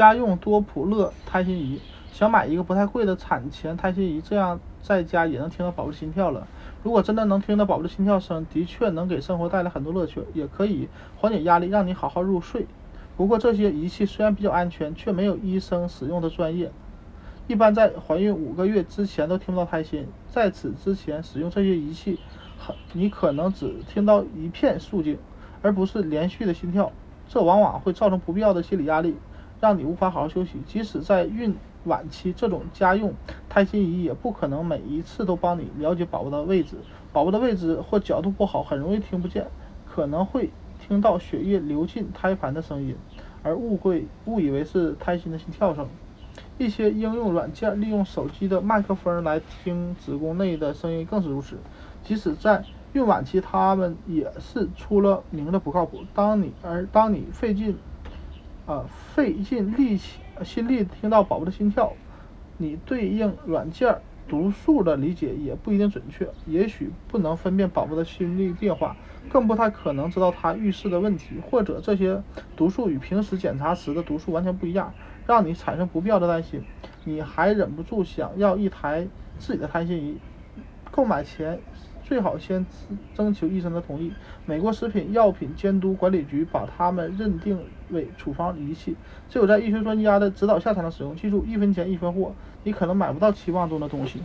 家用多普勒胎心仪，想买一个不太贵的产前胎心仪，这样在家也能听到宝宝的心跳了。如果真的能听到宝宝的心跳声，的确能给生活带来很多乐趣，也可以缓解压力，让你好好入睡。不过这些仪器虽然比较安全，却没有医生使用的专业。一般在怀孕五个月之前都听不到胎心，在此之前使用这些仪器，很你可能只听到一片肃静，而不是连续的心跳，这往往会造成不必要的心理压力，让你无法好好休息。即使在孕晚期，这种家用胎心仪也不可能每一次都帮你了解宝宝的位置，宝宝的位置或角度不好，很容易听不见，可能会听到血液流进胎盘的声音，而误会误以为是胎心的心跳声。一些应用软件利用手机的麦克风来听子宫内的声音，更是如此。即使在孕晚期，它们也是出了名的不靠谱。当你而当你费劲，啊费尽力气心力听到宝宝的心跳，你对应软件读数的理解也不一定准确，也许不能分辨宝宝的心率变化，更不太可能知道他预示的问题，或者这些读数与平时检查时的读数完全不一样。让你产生不必要的担心，你还忍不住想要一台自己的胎心仪。购买前最好先征求医生的同意。美国食品药品监督管理局把它们认定为处方仪器，只有在医学专家的指导下才能使用。记住，一分钱一分货，你可能买不到期望中的东西。